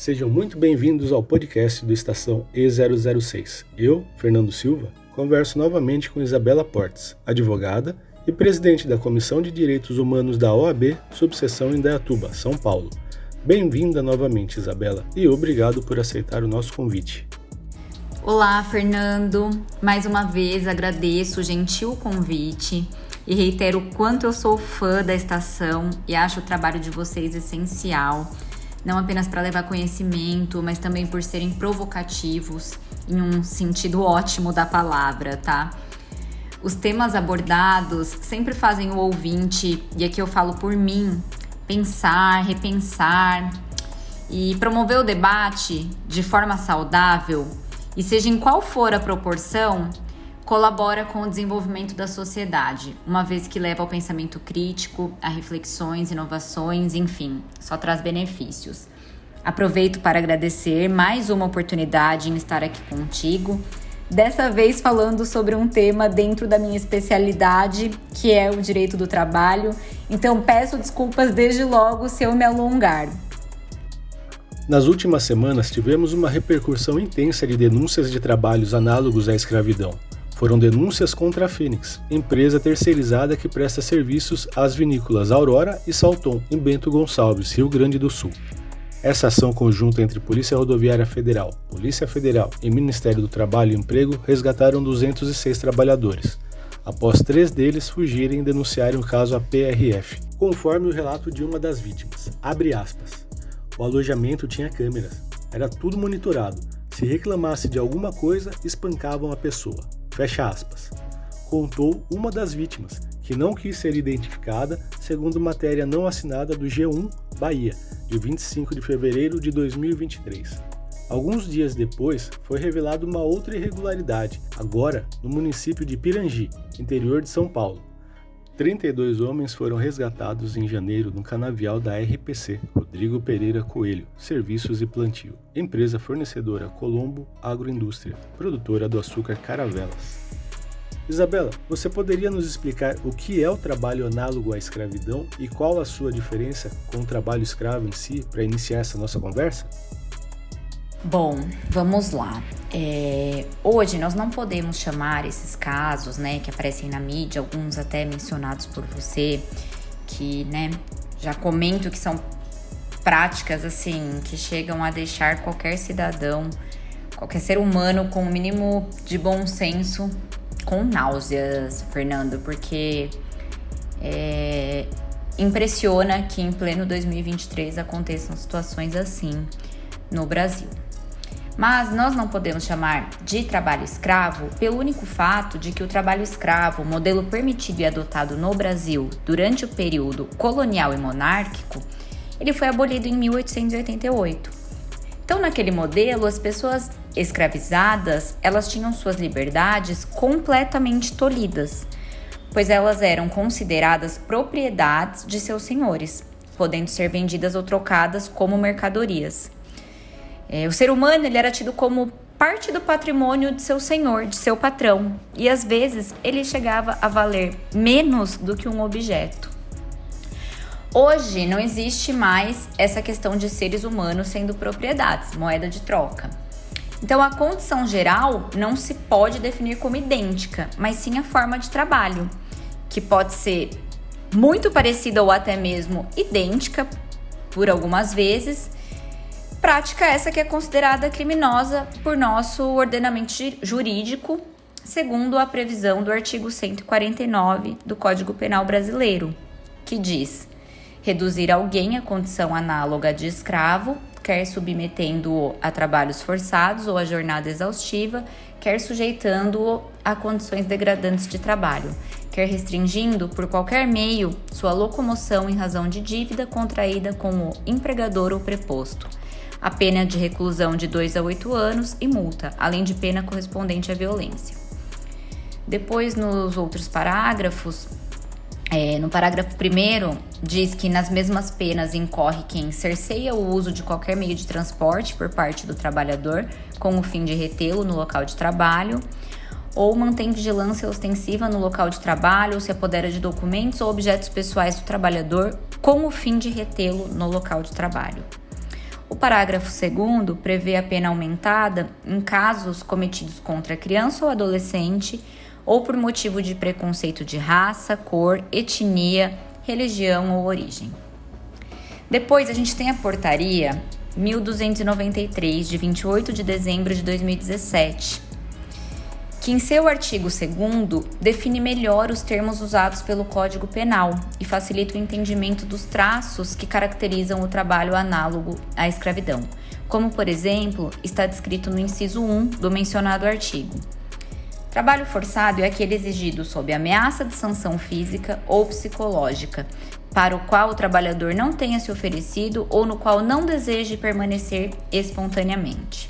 Sejam muito bem-vindos ao podcast do Estação E006. Eu, Fernando Silva, converso novamente com Isabela Portes, advogada e presidente da Comissão de Direitos Humanos da OAB, subseção Indaiatuba, São Paulo. Bem-vinda novamente, Isabela, e obrigado por aceitar o nosso convite. Olá, Fernando. Mais uma vez agradeço o gentil convite e reitero o quanto eu sou fã da estação e acho o trabalho de vocês essencial não apenas para levar conhecimento, mas também por serem provocativos em um sentido ótimo da palavra, tá? Os temas abordados sempre fazem o ouvinte, e aqui eu falo por mim, pensar, repensar e promover o debate de forma saudável, e seja em qual for a proporção, colabora com o desenvolvimento da sociedade, uma vez que leva ao pensamento crítico, a reflexões, inovações, enfim, só traz benefícios. Aproveito para agradecer mais uma oportunidade em estar aqui contigo, dessa vez falando sobre um tema dentro da minha especialidade, que é o direito do trabalho. Então peço desculpas desde logo se eu me alongar. Nas últimas semanas tivemos uma repercussão intensa de denúncias de trabalhos análogos à escravidão foram denúncias contra a Fênix, empresa terceirizada que presta serviços às vinícolas Aurora e Salton, em Bento Gonçalves, Rio Grande do Sul. Essa ação conjunta entre Polícia Rodoviária Federal, Polícia Federal e Ministério do Trabalho e Emprego resgataram 206 trabalhadores, após três deles fugirem e denunciarem o caso à PRF, conforme o relato de uma das vítimas. O alojamento tinha câmeras, era tudo monitorado. Se reclamasse de alguma coisa, espancavam a pessoa. Fecha aspas. Contou uma das vítimas, que não quis ser identificada, segundo matéria não assinada do G1 Bahia, de 25 de fevereiro de 2023. Alguns dias depois, foi revelada uma outra irregularidade, agora no município de Pirangi, interior de São Paulo. 32 homens foram resgatados em janeiro no canavial da RPC, Rodrigo Pereira Coelho, Serviços e Plantio, empresa fornecedora Colombo Agroindústria, produtora do açúcar Caravelas. Isabela, você poderia nos explicar o que é o trabalho análogo à escravidão e qual a sua diferença com o trabalho escravo em si para iniciar essa nossa conversa? Bom, vamos lá. É, hoje nós não podemos chamar esses casos, né, que aparecem na mídia, alguns até mencionados por você, que, né, já comento que são práticas assim que chegam a deixar qualquer cidadão, qualquer ser humano com o mínimo de bom senso com náuseas, Fernando, porque é, impressiona que em pleno 2023 aconteçam situações assim no Brasil. Mas nós não podemos chamar de trabalho escravo pelo único fato de que o trabalho escravo, modelo permitido e adotado no Brasil durante o período colonial e monárquico, ele foi abolido em 1888. Então, naquele modelo, as pessoas escravizadas, elas tinham suas liberdades completamente tolhidas, pois elas eram consideradas propriedades de seus senhores, podendo ser vendidas ou trocadas como mercadorias. É, o ser humano ele era tido como parte do patrimônio de seu senhor, de seu patrão, e às vezes ele chegava a valer menos do que um objeto. Hoje não existe mais essa questão de seres humanos sendo propriedades, moeda de troca. Então a condição geral não se pode definir como idêntica, mas sim a forma de trabalho, que pode ser muito parecida ou até mesmo idêntica por algumas vezes Prática essa que é considerada criminosa por nosso ordenamento jurídico, segundo a previsão do artigo 149 do Código Penal Brasileiro, que diz: reduzir alguém à condição análoga de escravo, quer submetendo-o a trabalhos forçados ou a jornada exaustiva, quer sujeitando-o a condições degradantes de trabalho, quer restringindo por qualquer meio sua locomoção em razão de dívida contraída com o empregador ou preposto a pena de reclusão de 2 a 8 anos e multa, além de pena correspondente à violência. Depois, nos outros parágrafos, é, no parágrafo 1 diz que nas mesmas penas incorre quem cerceia o uso de qualquer meio de transporte por parte do trabalhador com o fim de retê-lo no local de trabalho, ou mantém vigilância ostensiva no local de trabalho, ou se apodera de documentos ou objetos pessoais do trabalhador com o fim de retê-lo no local de trabalho. O parágrafo 2 prevê a pena aumentada em casos cometidos contra criança ou adolescente ou por motivo de preconceito de raça, cor, etnia, religião ou origem. Depois a gente tem a portaria 1293 de 28 de dezembro de 2017, que em seu artigo 2 define melhor os termos usados pelo Código Penal e facilita o entendimento dos traços que caracterizam o trabalho análogo à escravidão, como, por exemplo, está descrito no inciso 1 do mencionado artigo. Trabalho forçado é aquele exigido sob ameaça de sanção física ou psicológica, para o qual o trabalhador não tenha se oferecido ou no qual não deseje permanecer espontaneamente.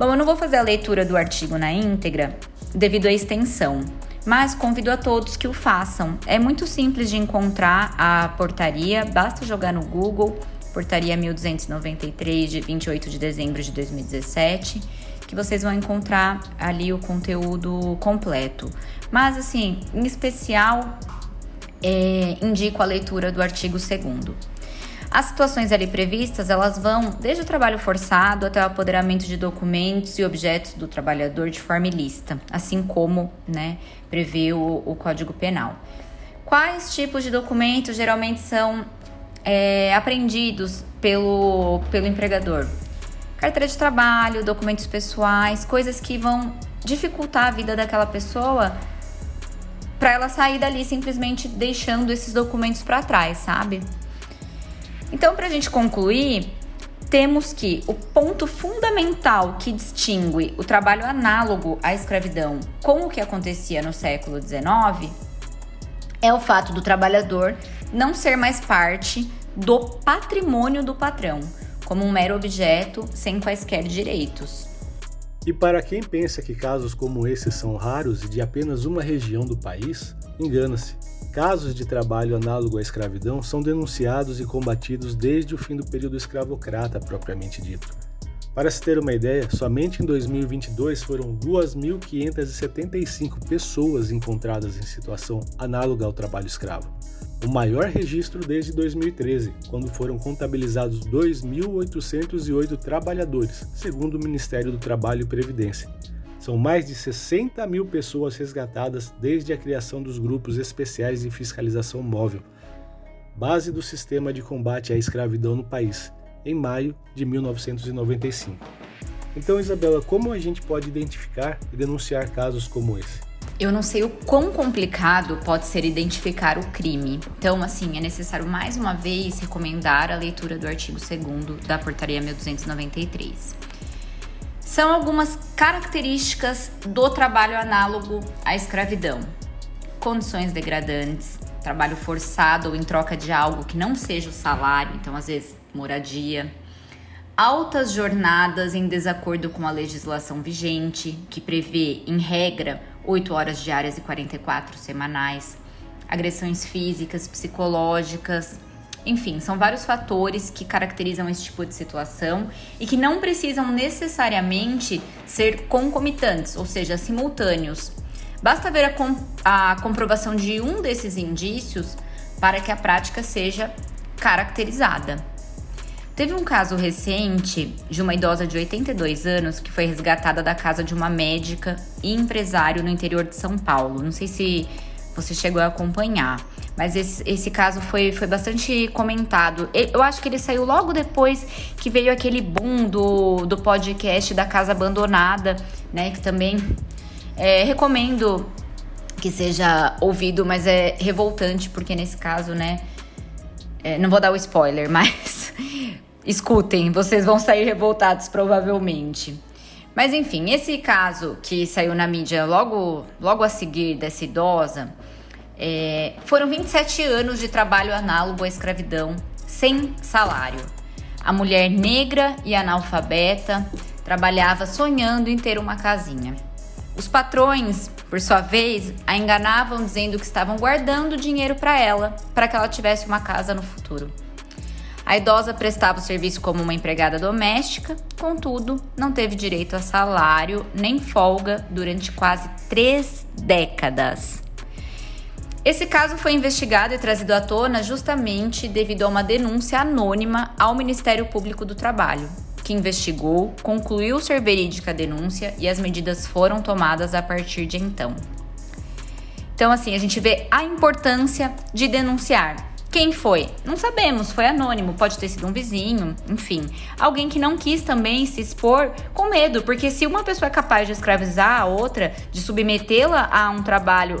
Bom, eu não vou fazer a leitura do artigo na íntegra devido à extensão, mas convido a todos que o façam. É muito simples de encontrar a portaria, basta jogar no Google, portaria 1293 de 28 de dezembro de 2017, que vocês vão encontrar ali o conteúdo completo. Mas assim, em especial, é, indico a leitura do artigo 2 as situações ali previstas, elas vão desde o trabalho forçado até o apoderamento de documentos e objetos do trabalhador de forma ilícita, assim como né, prevê o, o Código Penal. Quais tipos de documentos geralmente são é, apreendidos pelo, pelo empregador? Carteira de trabalho, documentos pessoais, coisas que vão dificultar a vida daquela pessoa para ela sair dali simplesmente deixando esses documentos para trás, sabe? Então, para a gente concluir, temos que o ponto fundamental que distingue o trabalho análogo à escravidão com o que acontecia no século XIX é o fato do trabalhador não ser mais parte do patrimônio do patrão, como um mero objeto sem quaisquer direitos. E para quem pensa que casos como esses são raros e de apenas uma região do país, engana-se. Casos de trabalho análogo à escravidão são denunciados e combatidos desde o fim do período escravocrata propriamente dito. Para se ter uma ideia, somente em 2022 foram 2.575 pessoas encontradas em situação análoga ao trabalho escravo, o maior registro desde 2013, quando foram contabilizados 2.808 trabalhadores, segundo o Ministério do Trabalho e Previdência. São mais de 60 mil pessoas resgatadas desde a criação dos grupos especiais de fiscalização móvel, base do sistema de combate à escravidão no país, em maio de 1995. Então, Isabela, como a gente pode identificar e denunciar casos como esse? Eu não sei o quão complicado pode ser identificar o crime. Então, assim, é necessário mais uma vez recomendar a leitura do artigo 2 da Portaria 1293 são algumas características do trabalho análogo à escravidão: condições degradantes, trabalho forçado ou em troca de algo que não seja o salário, então às vezes moradia, altas jornadas em desacordo com a legislação vigente, que prevê, em regra, 8 horas diárias e 44 semanais, agressões físicas, psicológicas, enfim, são vários fatores que caracterizam esse tipo de situação e que não precisam necessariamente ser concomitantes, ou seja, simultâneos. Basta ver a, a comprovação de um desses indícios para que a prática seja caracterizada. Teve um caso recente de uma idosa de 82 anos que foi resgatada da casa de uma médica e empresário no interior de São Paulo. Não sei se você chegou a acompanhar. Mas esse, esse caso foi, foi bastante comentado. Eu acho que ele saiu logo depois que veio aquele boom do, do podcast da Casa Abandonada, né? Que também é, recomendo que seja ouvido, mas é revoltante, porque nesse caso, né? É, não vou dar o spoiler, mas escutem, vocês vão sair revoltados provavelmente. Mas enfim, esse caso que saiu na mídia logo, logo a seguir dessa idosa, é, foram 27 anos de trabalho análogo à escravidão, sem salário. A mulher negra e analfabeta trabalhava sonhando em ter uma casinha. Os patrões, por sua vez, a enganavam dizendo que estavam guardando dinheiro para ela, para que ela tivesse uma casa no futuro. A idosa prestava o serviço como uma empregada doméstica, contudo, não teve direito a salário nem folga durante quase três décadas. Esse caso foi investigado e trazido à tona justamente devido a uma denúncia anônima ao Ministério Público do Trabalho, que investigou, concluiu ser verídica a denúncia e as medidas foram tomadas a partir de então. Então, assim, a gente vê a importância de denunciar, quem foi? Não sabemos, foi anônimo, pode ter sido um vizinho, enfim. Alguém que não quis também se expor com medo, porque se uma pessoa é capaz de escravizar a outra, de submetê-la a um trabalho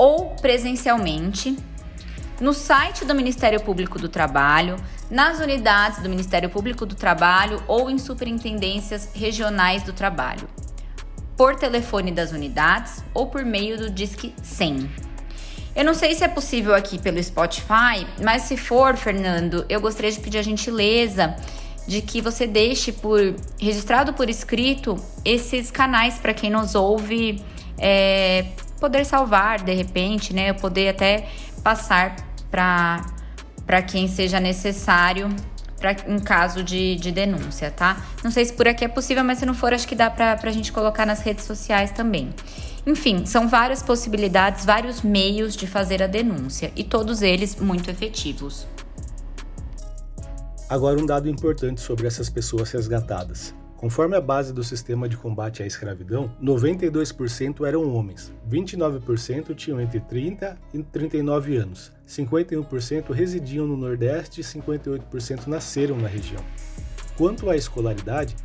ou presencialmente no site do Ministério Público do Trabalho, nas unidades do Ministério Público do Trabalho ou em superintendências regionais do trabalho, por telefone das unidades ou por meio do Disque 100. Eu não sei se é possível aqui pelo Spotify, mas se for, Fernando, eu gostaria de pedir a gentileza de que você deixe por registrado por escrito esses canais para quem nos ouve é, poder salvar de repente, né? Eu poder até passar para para quem seja necessário pra, em caso de, de denúncia, tá? Não sei se por aqui é possível, mas se não for, acho que dá para a gente colocar nas redes sociais também. Enfim, são várias possibilidades, vários meios de fazer a denúncia e todos eles muito efetivos. Agora, um dado importante sobre essas pessoas resgatadas. Conforme a base do sistema de combate à escravidão, 92% eram homens, 29% tinham entre 30 e 39 anos, 51% residiam no Nordeste e 58% nasceram na região. Quanto à escolaridade,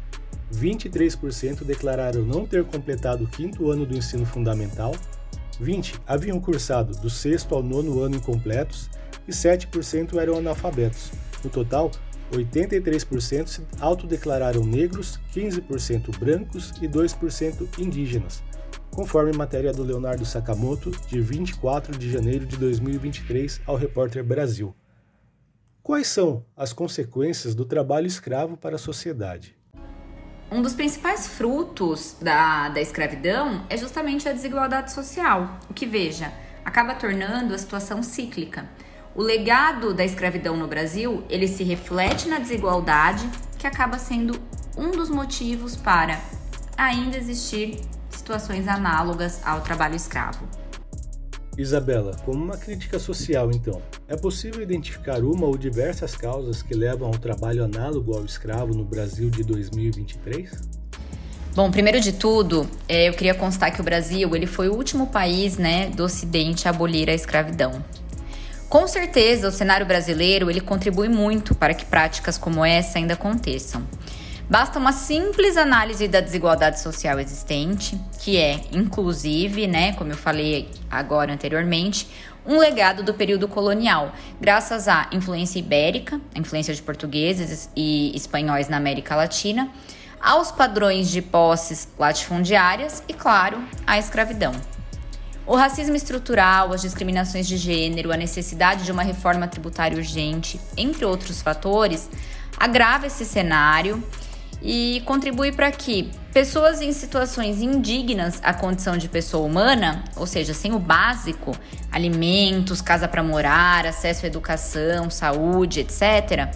23% declararam não ter completado o quinto ano do ensino fundamental, 20% haviam cursado do sexto ao nono ano incompletos e 7% eram analfabetos. No total, 83% se autodeclararam negros, 15% brancos e 2% indígenas, conforme matéria do Leonardo Sakamoto, de 24 de janeiro de 2023, ao Repórter Brasil. Quais são as consequências do trabalho escravo para a sociedade? Um dos principais frutos da, da escravidão é justamente a desigualdade social, o que, veja, acaba tornando a situação cíclica. O legado da escravidão no Brasil, ele se reflete na desigualdade, que acaba sendo um dos motivos para ainda existir situações análogas ao trabalho escravo. Isabela, como uma crítica social, então, é possível identificar uma ou diversas causas que levam ao trabalho análogo ao escravo no Brasil de 2023? Bom, primeiro de tudo, é, eu queria constar que o Brasil ele foi o último país né, do Ocidente a abolir a escravidão. Com certeza, o cenário brasileiro ele contribui muito para que práticas como essa ainda aconteçam. Basta uma simples análise da desigualdade social existente, que é, inclusive, né, como eu falei agora anteriormente, um legado do período colonial, graças à influência ibérica, a influência de portugueses e espanhóis na América Latina, aos padrões de posses latifundiárias e, claro, à escravidão. O racismo estrutural, as discriminações de gênero, a necessidade de uma reforma tributária urgente, entre outros fatores, agrava esse cenário e contribui para que pessoas em situações indignas à condição de pessoa humana, ou seja, sem o básico, alimentos, casa para morar, acesso à educação, saúde, etc.,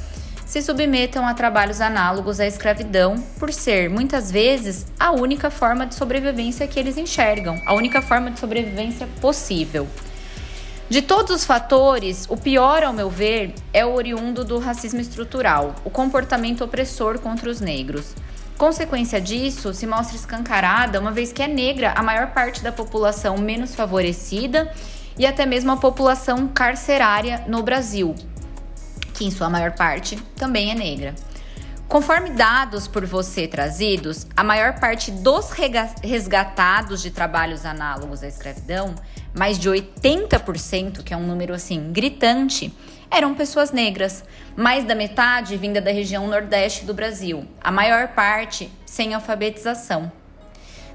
se submetam a trabalhos análogos à escravidão, por ser muitas vezes a única forma de sobrevivência que eles enxergam, a única forma de sobrevivência possível. De todos os fatores, o pior, ao meu ver, é o oriundo do racismo estrutural, o comportamento opressor contra os negros. Consequência disso se mostra escancarada, uma vez que é negra a maior parte da população menos favorecida e até mesmo a população carcerária no Brasil, que em sua maior parte também é negra. Conforme dados por você trazidos, a maior parte dos resgatados de trabalhos análogos à escravidão, mais de 80%, que é um número assim gritante, eram pessoas negras, mais da metade vinda da região nordeste do Brasil, a maior parte sem alfabetização.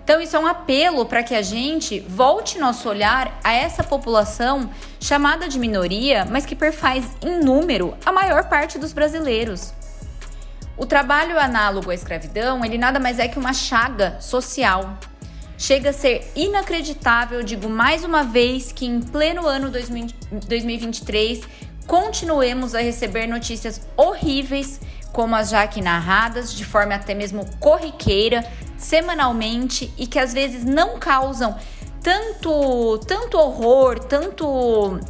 Então, isso é um apelo para que a gente volte nosso olhar a essa população chamada de minoria, mas que perfaz em número a maior parte dos brasileiros. O trabalho análogo à escravidão, ele nada mais é que uma chaga social. Chega a ser inacreditável, digo mais uma vez, que em pleno ano 2023 continuemos a receber notícias horríveis como as já aqui narradas, de forma até mesmo corriqueira, semanalmente e que às vezes não causam tanto, tanto horror, tanto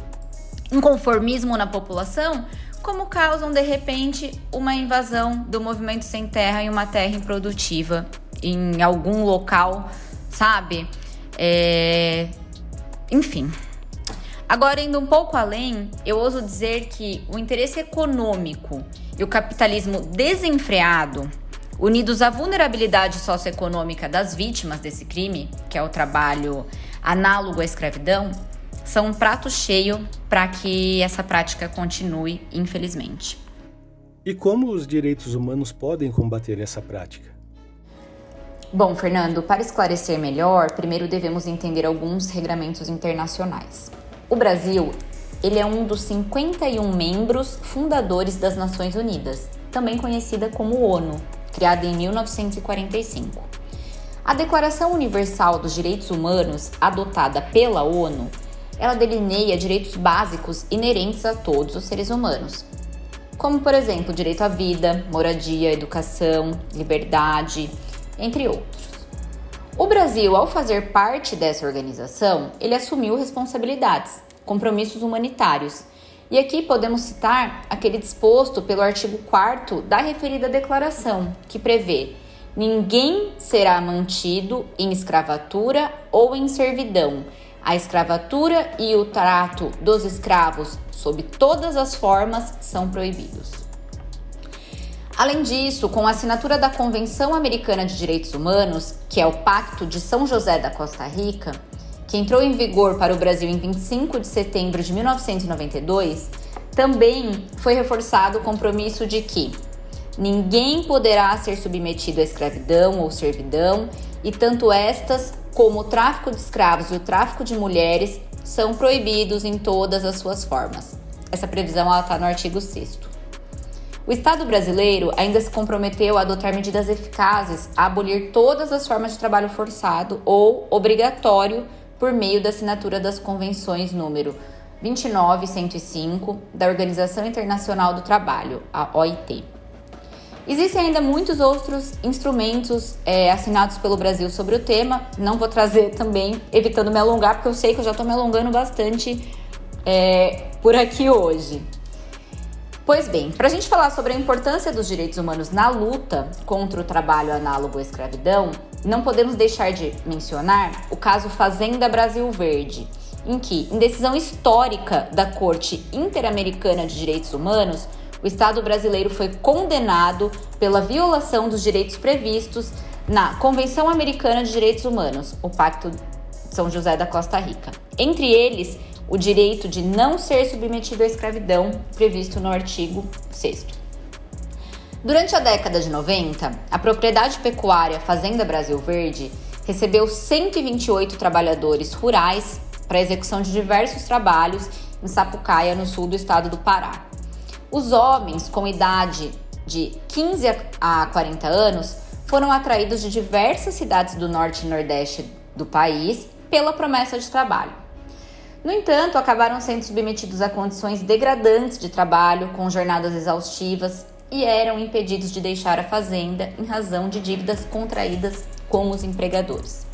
inconformismo na população, como causam de repente uma invasão do movimento sem terra em uma terra improdutiva em algum local, sabe? É... Enfim. Agora, indo um pouco além, eu ouso dizer que o interesse econômico e o capitalismo desenfreado unidos à vulnerabilidade socioeconômica das vítimas desse crime, que é o trabalho análogo à escravidão, são um prato cheio para que essa prática continue, infelizmente. E como os direitos humanos podem combater essa prática? Bom, Fernando, para esclarecer melhor, primeiro devemos entender alguns regramentos internacionais. O Brasil, ele é um dos 51 membros fundadores das Nações Unidas, também conhecida como ONU, criada em 1945. A Declaração Universal dos Direitos Humanos, adotada pela ONU, ela delineia direitos básicos inerentes a todos os seres humanos, como, por exemplo, direito à vida, moradia, educação, liberdade, entre outros. O Brasil, ao fazer parte dessa organização, ele assumiu responsabilidades, compromissos humanitários e aqui podemos citar aquele disposto pelo artigo 4 da referida declaração, que prevê: ninguém será mantido em escravatura ou em servidão. A escravatura e o trato dos escravos, sob todas as formas, são proibidos. Além disso, com a assinatura da Convenção Americana de Direitos Humanos, que é o Pacto de São José da Costa Rica, que entrou em vigor para o Brasil em 25 de setembro de 1992, também foi reforçado o compromisso de que ninguém poderá ser submetido à escravidão ou servidão, e tanto estas como o tráfico de escravos e o tráfico de mulheres são proibidos em todas as suas formas. Essa previsão está no artigo 6. O Estado brasileiro ainda se comprometeu a adotar medidas eficazes a abolir todas as formas de trabalho forçado ou obrigatório por meio da assinatura das convenções número 29 e 105 da Organização Internacional do Trabalho, a OIT. Existem ainda muitos outros instrumentos é, assinados pelo Brasil sobre o tema. Não vou trazer também, evitando me alongar, porque eu sei que eu já estou me alongando bastante é, por aqui hoje. Pois bem, para a gente falar sobre a importância dos direitos humanos na luta contra o trabalho análogo à escravidão, não podemos deixar de mencionar o caso Fazenda Brasil Verde, em que, em decisão histórica da Corte Interamericana de Direitos Humanos, o Estado brasileiro foi condenado pela violação dos direitos previstos na Convenção Americana de Direitos Humanos, o Pacto São José da Costa Rica. Entre eles, o direito de não ser submetido à escravidão, previsto no artigo 6. Durante a década de 90, a propriedade pecuária Fazenda Brasil Verde recebeu 128 trabalhadores rurais para execução de diversos trabalhos em Sapucaia, no sul do estado do Pará. Os homens com idade de 15 a 40 anos foram atraídos de diversas cidades do norte e nordeste do país pela promessa de trabalho. No entanto, acabaram sendo submetidos a condições degradantes de trabalho, com jornadas exaustivas, e eram impedidos de deixar a fazenda em razão de dívidas contraídas com os empregadores.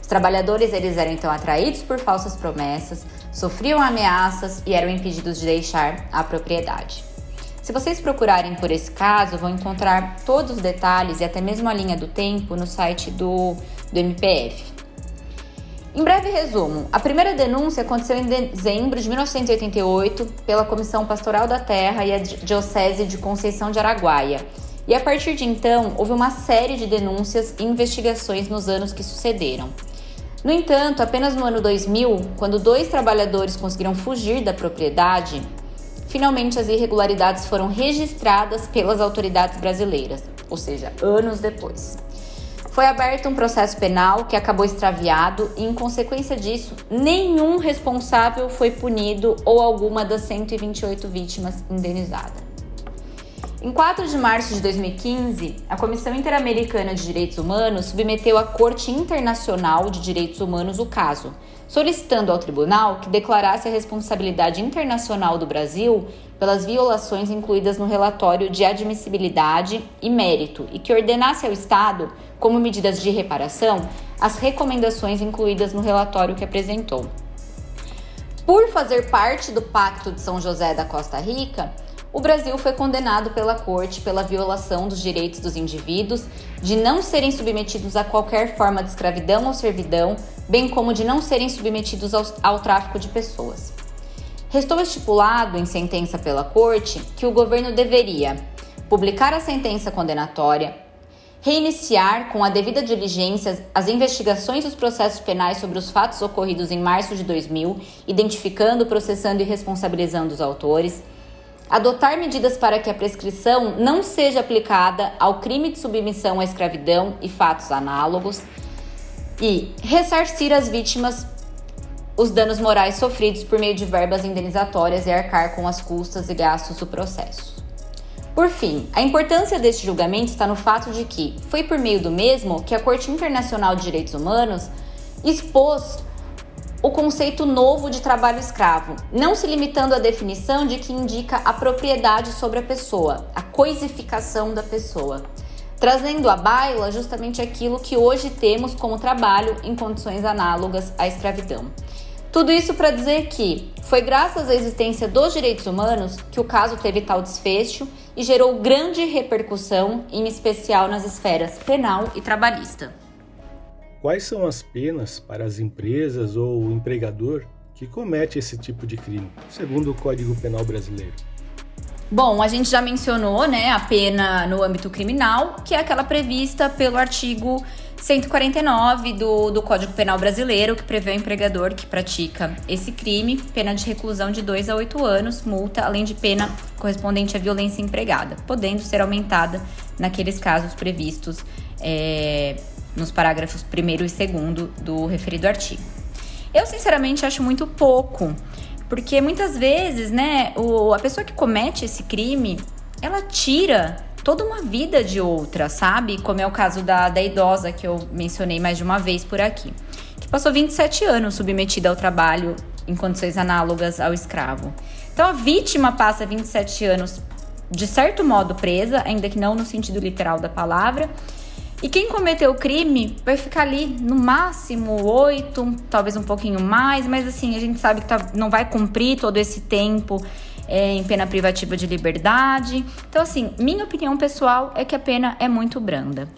Os trabalhadores eles eram então atraídos por falsas promessas, sofriam ameaças e eram impedidos de deixar a propriedade. Se vocês procurarem por esse caso, vão encontrar todos os detalhes e até mesmo a linha do tempo no site do, do MPF. Em breve resumo, a primeira denúncia aconteceu em dezembro de 1988 pela Comissão Pastoral da Terra e a Diocese de Conceição de Araguaia. E a partir de então, houve uma série de denúncias e investigações nos anos que sucederam. No entanto, apenas no ano 2000, quando dois trabalhadores conseguiram fugir da propriedade, finalmente as irregularidades foram registradas pelas autoridades brasileiras, ou seja, anos depois. Foi aberto um processo penal que acabou extraviado e, em consequência disso, nenhum responsável foi punido ou alguma das 128 vítimas indenizada. Em 4 de março de 2015, a Comissão Interamericana de Direitos Humanos submeteu à Corte Internacional de Direitos Humanos o caso, solicitando ao tribunal que declarasse a responsabilidade internacional do Brasil pelas violações incluídas no relatório de admissibilidade e mérito e que ordenasse ao Estado, como medidas de reparação, as recomendações incluídas no relatório que apresentou. Por fazer parte do Pacto de São José da Costa Rica, o Brasil foi condenado pela Corte pela violação dos direitos dos indivíduos de não serem submetidos a qualquer forma de escravidão ou servidão, bem como de não serem submetidos ao, ao tráfico de pessoas. Restou estipulado em sentença pela Corte que o governo deveria publicar a sentença condenatória, reiniciar com a devida diligência as investigações dos processos penais sobre os fatos ocorridos em março de 2000, identificando, processando e responsabilizando os autores adotar medidas para que a prescrição não seja aplicada ao crime de submissão à escravidão e fatos análogos e ressarcir as vítimas os danos morais sofridos por meio de verbas indenizatórias e arcar com as custas e gastos do processo. Por fim, a importância deste julgamento está no fato de que foi por meio do mesmo que a Corte Internacional de Direitos Humanos expôs o conceito novo de trabalho escravo, não se limitando à definição de que indica a propriedade sobre a pessoa, a coisificação da pessoa, trazendo à baila justamente aquilo que hoje temos como trabalho em condições análogas à escravidão. Tudo isso para dizer que foi graças à existência dos direitos humanos que o caso teve tal desfecho e gerou grande repercussão, em especial nas esferas penal e trabalhista. Quais são as penas para as empresas ou o empregador que comete esse tipo de crime, segundo o Código Penal brasileiro? Bom, a gente já mencionou, né, a pena no âmbito criminal, que é aquela prevista pelo artigo 149 do, do Código Penal brasileiro, que prevê o empregador que pratica esse crime, pena de reclusão de 2 a 8 anos, multa, além de pena correspondente à violência empregada, podendo ser aumentada naqueles casos previstos é, nos parágrafos 1 e 2 do referido artigo. Eu, sinceramente, acho muito pouco, porque muitas vezes, né, o, a pessoa que comete esse crime, ela tira toda uma vida de outra, sabe? Como é o caso da, da idosa que eu mencionei mais de uma vez por aqui, que passou 27 anos submetida ao trabalho em condições análogas ao escravo. Então a vítima passa 27 anos de certo modo presa, ainda que não no sentido literal da palavra, e quem cometeu o crime vai ficar ali no máximo oito, talvez um pouquinho mais, mas assim, a gente sabe que tá, não vai cumprir todo esse tempo é, em pena privativa de liberdade. Então, assim, minha opinião pessoal é que a pena é muito branda.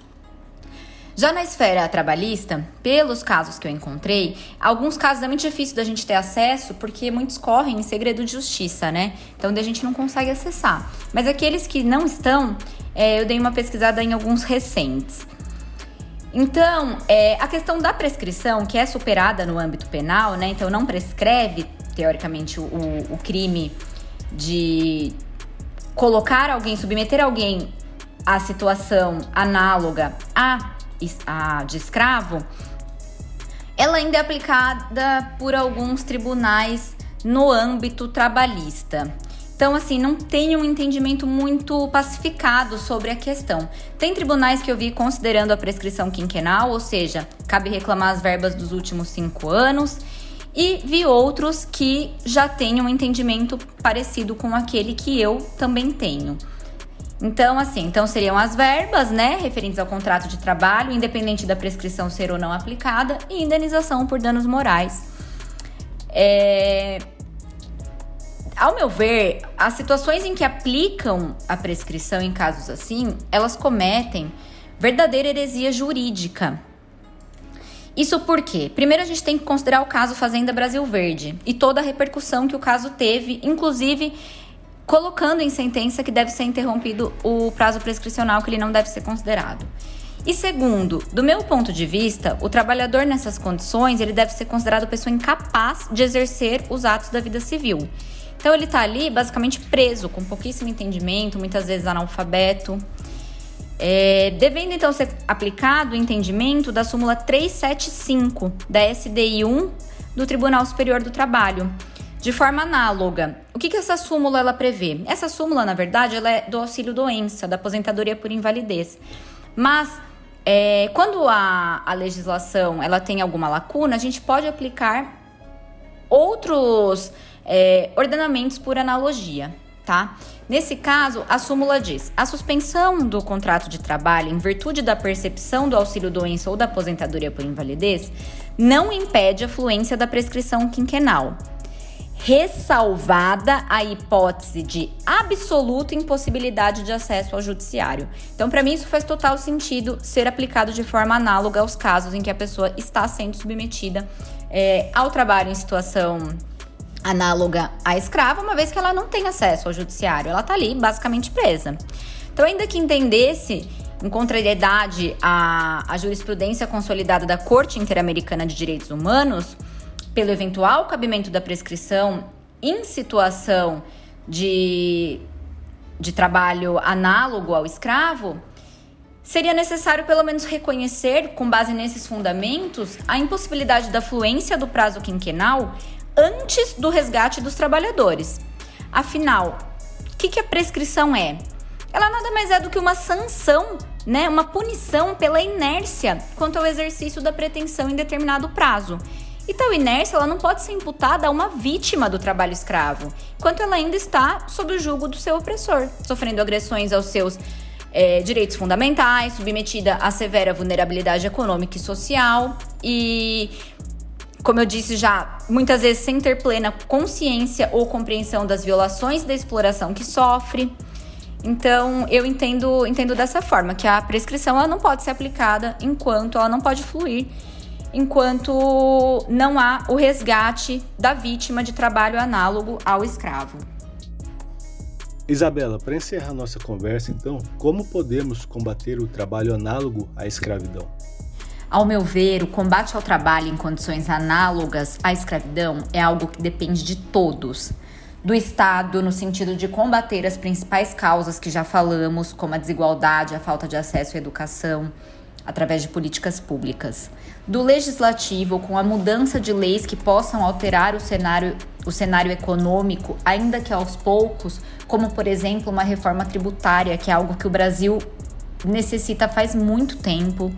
Já na esfera trabalhista, pelos casos que eu encontrei, alguns casos é muito difícil da gente ter acesso porque muitos correm em segredo de justiça, né? Então a gente não consegue acessar. Mas aqueles que não estão, é, eu dei uma pesquisada em alguns recentes. Então, é, a questão da prescrição, que é superada no âmbito penal, né? Então, não prescreve, teoricamente, o, o crime de colocar alguém, submeter alguém à situação análoga à, à de escravo, ela ainda é aplicada por alguns tribunais no âmbito trabalhista. Então, assim, não tem um entendimento muito pacificado sobre a questão. Tem tribunais que eu vi considerando a prescrição quinquenal, ou seja, cabe reclamar as verbas dos últimos cinco anos, e vi outros que já têm um entendimento parecido com aquele que eu também tenho. Então, assim, então seriam as verbas, né, referentes ao contrato de trabalho, independente da prescrição ser ou não aplicada, e indenização por danos morais. É, ao meu ver, as situações em que aplicam a prescrição em casos assim, elas cometem verdadeira heresia jurídica. Isso porque, primeiro, a gente tem que considerar o caso Fazenda Brasil Verde e toda a repercussão que o caso teve, inclusive colocando em sentença que deve ser interrompido o prazo prescricional, que ele não deve ser considerado. E segundo, do meu ponto de vista, o trabalhador nessas condições ele deve ser considerado pessoa incapaz de exercer os atos da vida civil. Então ele está ali basicamente preso, com pouquíssimo entendimento, muitas vezes analfabeto. é, devendo então ser aplicado o entendimento da súmula 375 da SDI 1 do Tribunal Superior do Trabalho, de forma análoga. O que, que essa súmula ela prevê? Essa súmula, na verdade, ela é do auxílio doença, da aposentadoria por invalidez. Mas é, quando a, a legislação ela tem alguma lacuna, a gente pode aplicar outros é, ordenamentos por analogia, tá? Nesse caso, a súmula diz: a suspensão do contrato de trabalho em virtude da percepção do auxílio-doença ou da aposentadoria por invalidez não impede a fluência da prescrição quinquenal, ressalvada a hipótese de absoluta impossibilidade de acesso ao judiciário. Então, para mim, isso faz total sentido ser aplicado de forma análoga aos casos em que a pessoa está sendo submetida é, ao trabalho em situação análoga à escrava, uma vez que ela não tem acesso ao judiciário, ela está ali basicamente presa. Então, ainda que entendesse em contrariedade à, à jurisprudência consolidada da Corte Interamericana de Direitos Humanos, pelo eventual cabimento da prescrição em situação de, de trabalho análogo ao escravo, seria necessário pelo menos reconhecer, com base nesses fundamentos, a impossibilidade da fluência do prazo quinquenal antes do resgate dos trabalhadores. Afinal, o que, que a prescrição é? Ela nada mais é do que uma sanção, né, uma punição pela inércia quanto ao exercício da pretensão em determinado prazo. E tal inércia ela não pode ser imputada a uma vítima do trabalho escravo, enquanto ela ainda está sob o jugo do seu opressor, sofrendo agressões aos seus é, direitos fundamentais, submetida a severa vulnerabilidade econômica e social e como eu disse já, muitas vezes sem ter plena consciência ou compreensão das violações da exploração que sofre. Então, eu entendo, entendo dessa forma, que a prescrição ela não pode ser aplicada enquanto ela não pode fluir, enquanto não há o resgate da vítima de trabalho análogo ao escravo. Isabela, para encerrar nossa conversa, então, como podemos combater o trabalho análogo à escravidão? Ao meu ver, o combate ao trabalho em condições análogas à escravidão é algo que depende de todos. Do Estado, no sentido de combater as principais causas que já falamos, como a desigualdade, a falta de acesso à educação, através de políticas públicas. Do legislativo, com a mudança de leis que possam alterar o cenário, o cenário econômico, ainda que aos poucos, como por exemplo uma reforma tributária, que é algo que o Brasil necessita faz muito tempo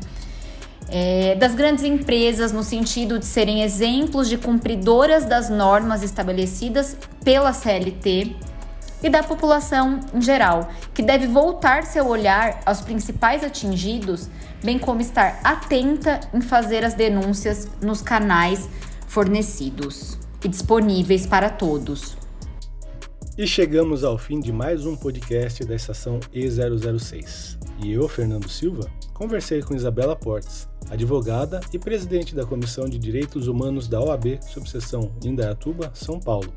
é, das grandes empresas, no sentido de serem exemplos de cumpridoras das normas estabelecidas pela CLT, e da população em geral, que deve voltar seu olhar aos principais atingidos, bem como estar atenta em fazer as denúncias nos canais fornecidos e disponíveis para todos. E chegamos ao fim de mais um podcast da estação E006. E eu, Fernando Silva, conversei com Isabela Portes, advogada e presidente da Comissão de Direitos Humanos da OAB, subseção Indaiatuba, São Paulo.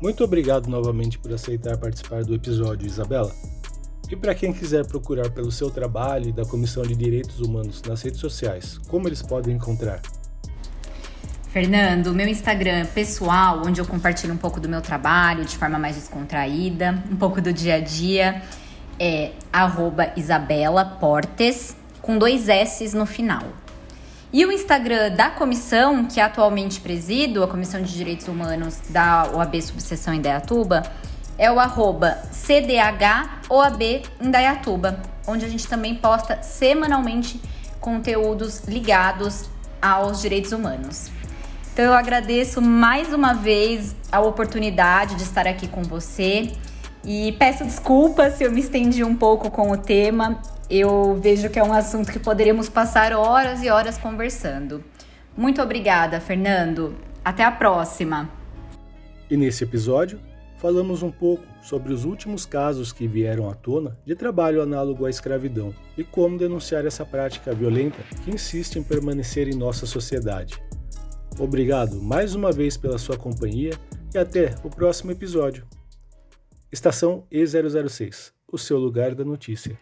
Muito obrigado novamente por aceitar participar do episódio, Isabela. E para quem quiser procurar pelo seu trabalho e da Comissão de Direitos Humanos nas redes sociais, como eles podem encontrar? Fernando, meu Instagram pessoal, onde eu compartilho um pouco do meu trabalho de forma mais descontraída, um pouco do dia a dia, é Isabela Portes, com dois S no final. E o Instagram da comissão, que atualmente presido, a Comissão de Direitos Humanos da OAB Subseção Indaiatuba, é o arroba CDHOAB Indaiatuba, onde a gente também posta semanalmente conteúdos ligados aos direitos humanos. Então eu agradeço mais uma vez a oportunidade de estar aqui com você e peço desculpas se eu me estendi um pouco com o tema. Eu vejo que é um assunto que poderíamos passar horas e horas conversando. Muito obrigada, Fernando. Até a próxima. E nesse episódio, falamos um pouco sobre os últimos casos que vieram à tona de trabalho análogo à escravidão e como denunciar essa prática violenta que insiste em permanecer em nossa sociedade. Obrigado mais uma vez pela sua companhia e até o próximo episódio. Estação E006 o seu lugar da notícia.